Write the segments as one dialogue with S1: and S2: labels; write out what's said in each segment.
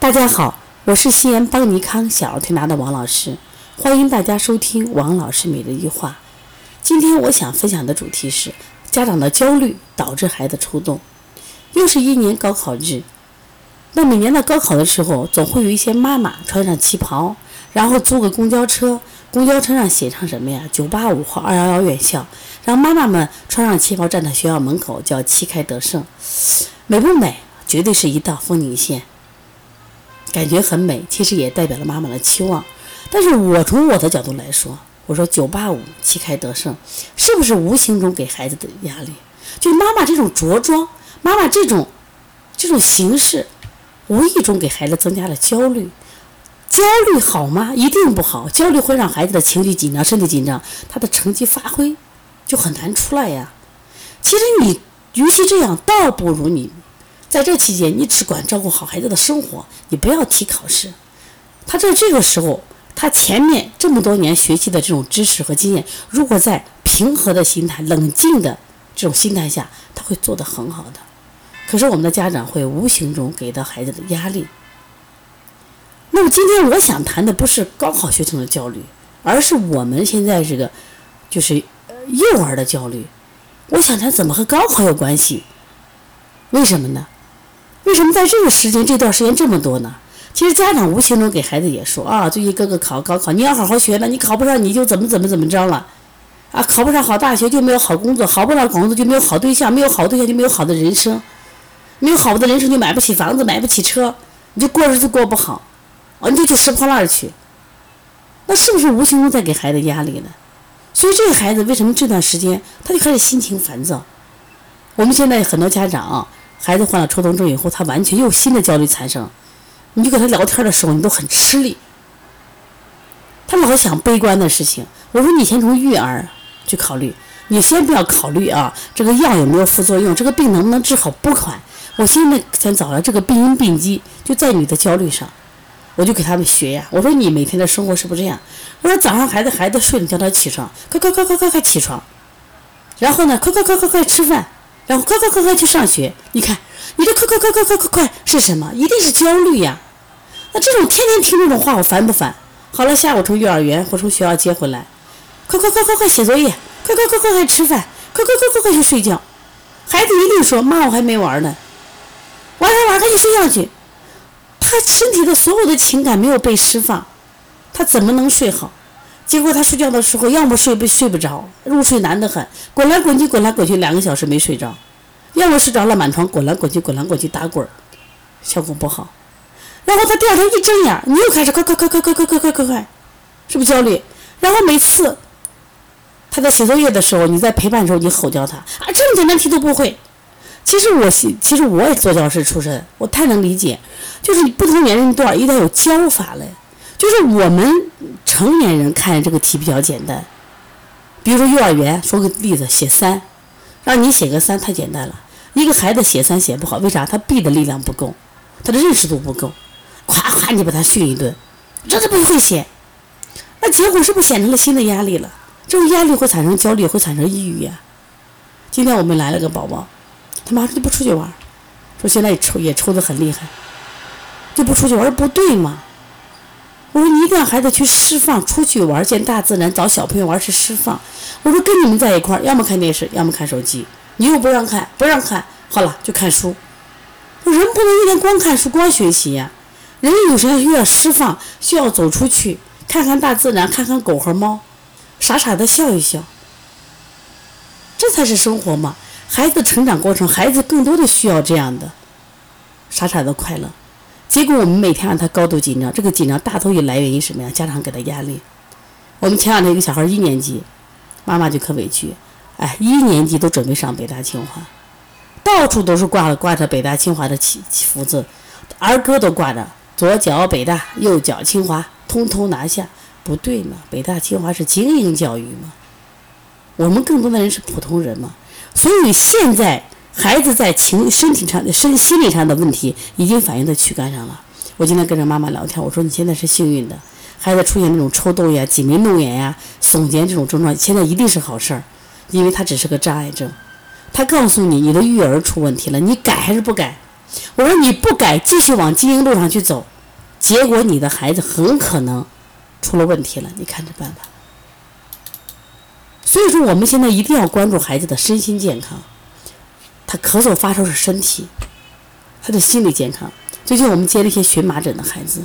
S1: 大家好，我是西安邦尼康小儿推拿的王老师，欢迎大家收听王老师每日一话。今天我想分享的主题是家长的焦虑导致孩子抽动。又是一年高考日，那每年到高考的时候，总会有一些妈妈穿上旗袍，然后租个公交车，公交车上写上什么呀？985或211院校，让妈妈们穿上旗袍站在学校门口，叫旗开得胜，美不美？绝对是一道风景线。感觉很美，其实也代表了妈妈的期望。但是我从我的角度来说，我说九八五旗开得胜，是不是无形中给孩子的压力？就妈妈这种着装，妈妈这种这种形式，无意中给孩子增加了焦虑。焦虑好吗？一定不好。焦虑会让孩子的情绪紧张，身体紧张，他的成绩发挥就很难出来呀。其实你与其这样，倒不如你。在这期间，你只管照顾好孩子的生活，你不要提考试。他在这个时候，他前面这么多年学习的这种知识和经验，如果在平和的心态、冷静的这种心态下，他会做得很好的。可是我们的家长会无形中给到孩子的压力。那么今天我想谈的不是高考学生的焦虑，而是我们现在这个就是幼儿的焦虑。我想谈怎么和高考有关系？为什么呢？为什么在这个时间这段时间这么多呢？其实家长无形中给孩子也说啊，最近哥哥考高考，你要好好学了，你考不上你就怎么怎么怎么着了，啊，考不上好大学就没有好工作，考不上工作就没有好对象，没有好对象就没有好的人生，没有好的人生就买不起房子，买不起车，你就过日子过不好，啊，你就去拾破烂去，那是不是无形中在给孩子压力呢？所以这个孩子为什么这段时间他就开始心情烦躁？我们现在很多家长。孩子患了抽动症以后，他完全又新的焦虑产生，你就跟他聊天的时候，你都很吃力。他老想悲观的事情。我说你先从育儿去考虑，你先不要考虑啊，这个药有没有副作用，这个病能不能治好不管。我现在先找了这个病因病机，就在你的焦虑上，我就给他们学呀。我说你每天的生活是不是这样？我说早上孩子孩子睡了叫他起床，快快快快快快起床，然后呢，快快快快快吃饭。然后快快快快去上学！你看，你这快快快快快快快是什么？一定是焦虑呀！那这种天天听这种话，我烦不烦？好了，下午从幼儿园或从学校接回来，快快快快快写作业，快快快快快吃饭，快快快快快去睡觉。孩子一定说：“妈，我还没玩呢。”玩玩玩，赶紧睡觉去。他身体的所有的情感没有被释放，他怎么能睡好？结果他睡觉的时候，要么睡不睡不着，入睡难得很，滚来滚去，滚来滚去，两个小时没睡着；要么睡着了，满床滚来滚去，滚来滚去打滚，效果不好。然后他第二天一睁眼，你又开始快快快快快快快快快快，是不是焦虑？然后每次他在写作业的时候，你在陪伴的时候，你吼叫他啊，这么简单题都不会。其实我其实我也做教师出身，我太能理解，就是不同年龄段一定要有教法嘞。就是我们成年人看这个题比较简单，比如说幼儿园，说个例子，写三，让你写个三太简单了。一个孩子写三写不好，为啥？他背的力量不够，他的认识度不够，夸夸你把他训一顿，真的不会写，那结果是不是显成了新的压力了？这种压力会产生焦虑，会产生抑郁呀。今天我们来了个宝宝，他马上就不出去玩，说现在抽也抽得很厉害，就不出去玩，不对吗？我说你一定要孩子去释放，出去玩，见大自然，找小朋友玩是释放。我说跟你们在一块儿，要么看电视，要么看手机。你又不让看，不让看，好了就看书。人不能一天光看书、光学习呀。人有时候需要释放，需要走出去，看看大自然，看看狗和猫，傻傻的笑一笑。这才是生活嘛。孩子成长过程，孩子更多的需要这样的傻傻的快乐。结果我们每天让他高度紧张，这个紧张大多也来源于什么呀？家长给他压力。我们前两天一个小孩一年级，妈妈就可委屈，哎，一年级都准备上北大清华，到处都是挂了挂着北大清华的旗福字，儿歌都挂着，左脚北大，右脚清华，通通拿下，不对嘛？北大清华是精英教育嘛？我们更多的人是普通人嘛？所以现在。孩子在情身体上的身心理上的问题已经反映在躯干上了。我今天跟着妈妈聊天，我说你现在是幸运的，孩子出现那种抽动呀、挤眉弄眼呀、耸肩这种症状，现在一定是好事儿，因为他只是个障碍症。他告诉你你的育儿出问题了，你改还是不改？我说你不改，继续往精英路上去走，结果你的孩子很可能出了问题了，你看着办吧。所以说，我们现在一定要关注孩子的身心健康。咳嗽发烧是身体，他的心理健康。最近我们接了一些荨麻疹的孩子，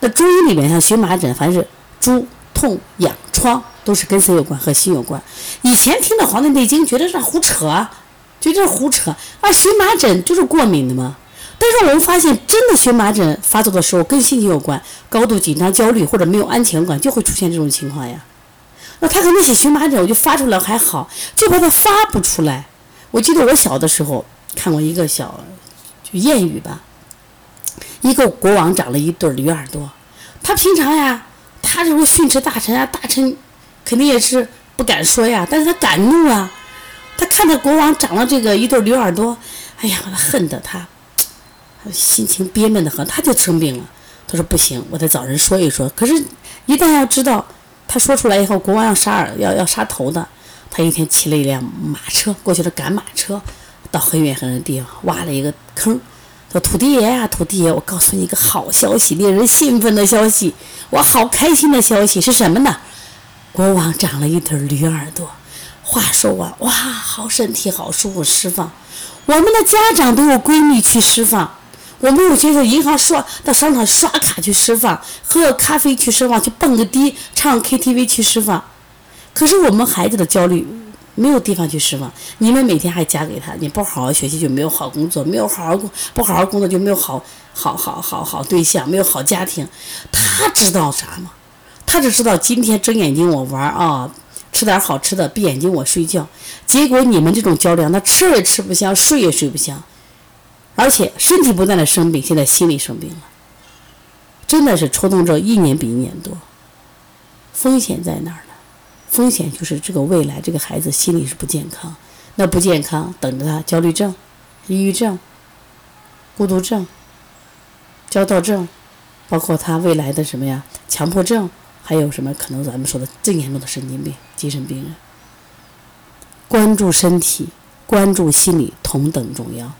S1: 那中医里面像荨麻疹，凡是诸痛痒疮，都是跟谁有关？和心有关。以前听到《黄帝内经》，觉得是胡扯，觉得是胡扯啊！荨麻疹就是过敏的嘛。但是我们发现，真的荨麻疹发作的时候跟心情有关，高度紧张、焦虑或者没有安全感，就会出现这种情况呀。那他可能写荨麻疹，我就发出来还好，就怕他发不出来。我记得我小的时候看过一个小就谚语吧，一个国王长了一对驴耳朵，他平常呀，他如果训斥大臣啊，大臣肯定也是不敢说呀，但是他敢怒啊，他看到国王长了这个一对驴耳朵，哎呀，他恨得他，心情憋闷的很，他就生病了。他说不行，我得找人说一说。可是，一旦要知道。他说出来以后，国王要杀耳，要要杀头的。他一天骑了一辆马车过去了，赶马车，到很远很远的地方挖了一个坑。说：“土地爷呀，土地爷，我告诉你一个好消息，令人兴奋的消息，我好开心的消息是什么呢？国王长了一对驴耳朵。话说完，哇，好身体，好舒服，释放。我们的家长都有闺蜜去释放。”我们有些时候银行刷到商场刷卡去释放，喝个咖啡去释放，去蹦个迪，唱 KTV 去释放。可是我们孩子的焦虑没有地方去释放。你们每天还加给他，你不好好学习就没有好工作，没有好好工不好好工作就没有好好好好好对象，没有好家庭。他知道啥吗？他只知道今天睁眼睛我玩啊，吃点好吃的，闭眼睛我睡觉。结果你们这种焦虑，他吃也吃不香，睡也睡不香。而且身体不断的生病，现在心理生病了，真的是抽动症一年比一年多。风险在哪儿呢？风险就是这个未来这个孩子心理是不健康，那不健康等着他焦虑症、抑郁症、孤独症、焦躁症，包括他未来的什么呀？强迫症，还有什么可能咱们说的最严重的神经病、精神病人。关注身体，关注心理，同等重要。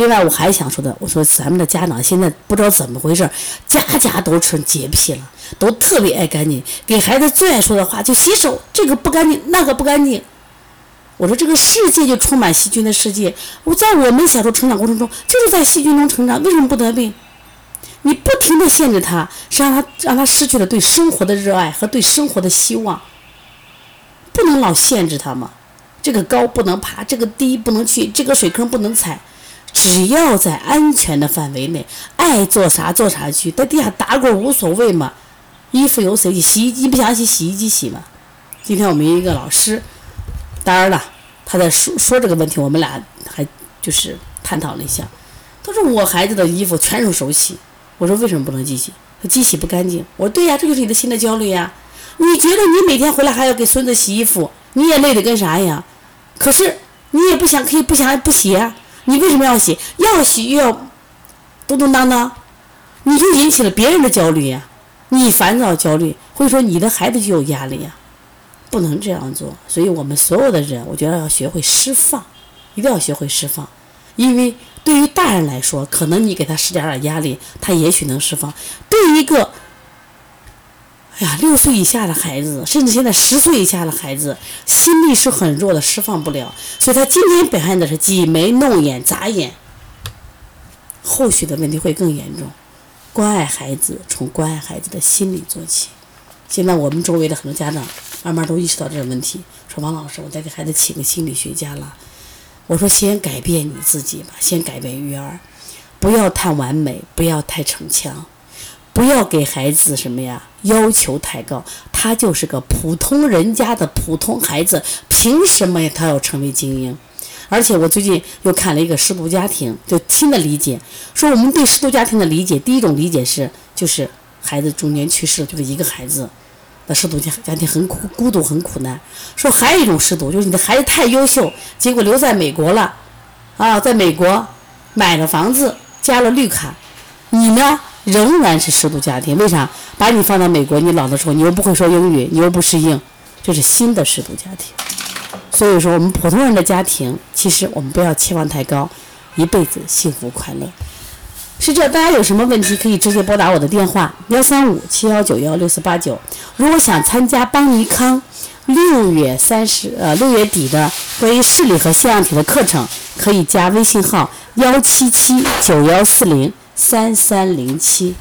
S1: 另外，我还想说的，我说咱们的家长现在不知道怎么回事，家家都成洁癖了，都特别爱干净。给孩子最爱说的话就洗手，这个不干净，那个不干净。我说这个世界就充满细菌的世界。我在我们小时候成长过程中，就是在细菌中成长，为什么不得病？你不停的限制他，是让他让他失去了对生活的热爱和对生活的希望。不能老限制他嘛，这个高不能爬，这个低不能去，这个水坑不能踩。只要在安全的范围内，爱做啥做啥去，在地下打滚无所谓嘛。衣服由谁洗？洗衣机不想洗，洗衣机洗嘛。今天我们一个老师，当然了，他在说说这个问题，我们俩还就是探讨了一下。他说我孩子的衣服全是手洗，我说为什么不能机洗？他机洗不干净。我说对呀，这就是你的新的焦虑呀。你觉得你每天回来还要给孙子洗衣服，你也累得跟啥一样？可是你也不想可以不想不洗啊。你为什么要洗？要洗又要咚咚当当，你就引起了别人的焦虑呀！你烦躁焦虑，或者说你的孩子就有压力呀，不能这样做。所以我们所有的人，我觉得要学会释放，一定要学会释放。因为对于大人来说，可能你给他施加点压力，他也许能释放；对于一个呀，六岁以下的孩子，甚至现在十岁以下的孩子，心力是很弱的，释放不了，所以他今天表现的是挤眉弄眼、眨眼，后续的问题会更严重。关爱孩子，从关爱孩子的心理做起。现在我们周围的很多家长慢慢都意识到这个问题，说王老师，我再给孩子请个心理学家了。我说先改变你自己吧，先改变育儿，不要太完美，不要太逞强。不要给孩子什么呀？要求太高，他就是个普通人家的普通孩子，凭什么呀？他要成为精英？而且我最近又看了一个失独家庭，就新的理解，说我们对失独家庭的理解，第一种理解是，就是孩子中年去世，就是一个孩子，那失独家家庭很苦，孤独很苦难。说还有一种失独，就是你的孩子太优秀，结果留在美国了，啊，在美国买了房子，加了绿卡，你呢？仍然是失独家庭，为啥？把你放到美国，你老的时候你又不会说英语，你又不适应，这是新的失独家庭。所以说，我们普通人的家庭，其实我们不要期望太高，一辈子幸福快乐。是这，大家有什么问题可以直接拨打我的电话幺三五七幺九幺六四八九。如果想参加邦尼康六月三十呃六月底的关于视力和腺样体的课程，可以加微信号幺七七九幺四零三三零七。